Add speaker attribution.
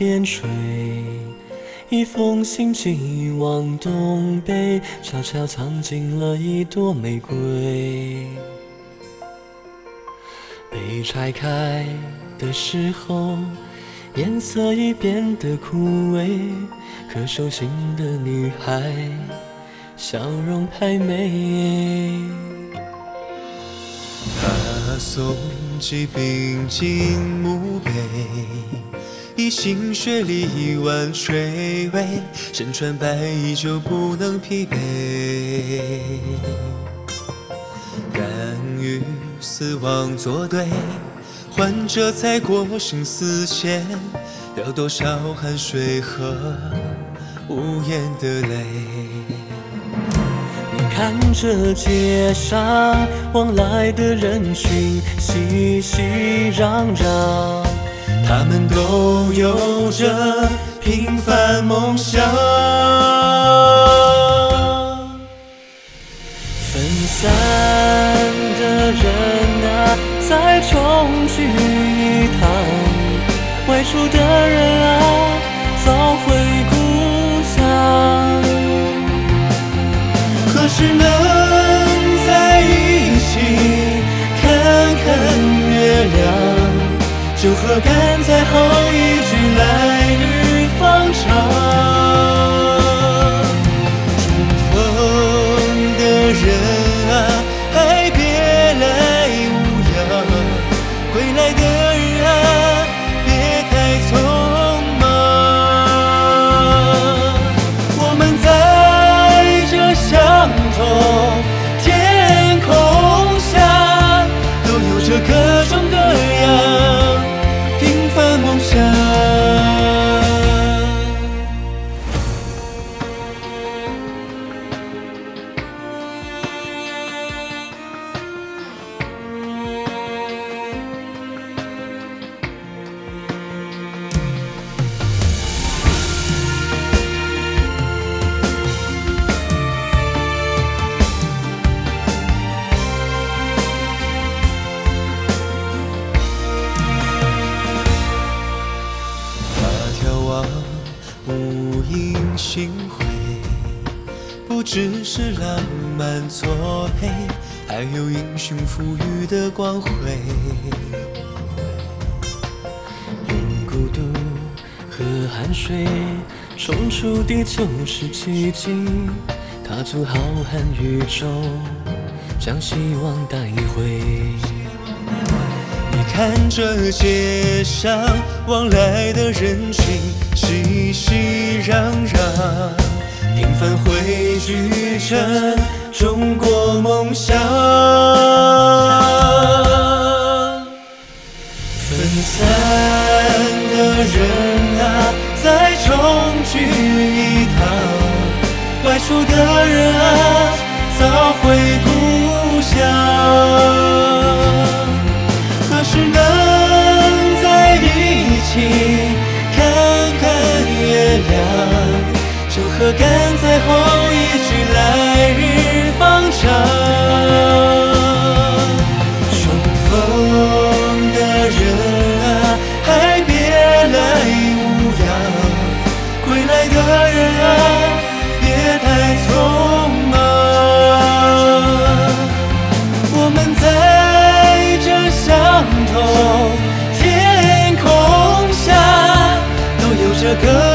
Speaker 1: 边吹，一封信寄往东北，悄悄藏进了一朵玫瑰。被拆开的时候，颜色已变得枯萎，可手心的女孩，笑容还美。
Speaker 2: 他送几瓶金墓碑，心血力挽垂危，身穿白衣就不能疲惫。敢与死亡作对，患者在过生死线，要多少汗水和无言的泪。
Speaker 1: 你看着街上往来的人群，熙熙攘攘，
Speaker 2: 他们都有着平凡梦想。
Speaker 1: 分散的人啊，再重聚一堂；外出的人啊，早回故乡。
Speaker 2: 可是能酒喝干，最后一句。不只是浪漫错配，还有英雄赋予的光辉。
Speaker 1: 用孤独和汗水冲出地球是奇迹，踏足浩瀚宇宙，将希望带回。
Speaker 2: 你看这街上往来的人群，熙熙攘攘，平凡汇聚成中国梦想。赶在后一句来日方长。重逢的人啊，还别来无恙；归来的人啊，别太匆忙。我们在这相同天空下，都有着歌。